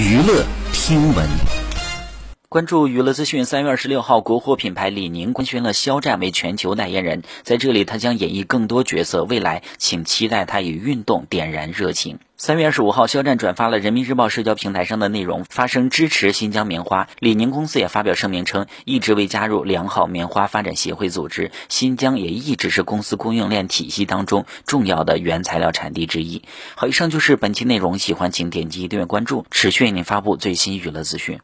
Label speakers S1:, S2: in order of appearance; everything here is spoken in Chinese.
S1: 娱乐听闻。
S2: 关注娱乐资讯，三月二十六号，国货品牌李宁官宣了肖战为全球代言人，在这里他将演绎更多角色，未来请期待他以运动点燃热情。三月二十五号，肖战转发了人民日报社交平台上的内容，发声支持新疆棉花。李宁公司也发表声明称，一直未加入良好棉花发展协会组织，新疆也一直是公司供应链体系当中重要的原材料产地之一。好，以上就是本期内容，喜欢请点击订阅关注，持续为您发布最新娱乐资讯。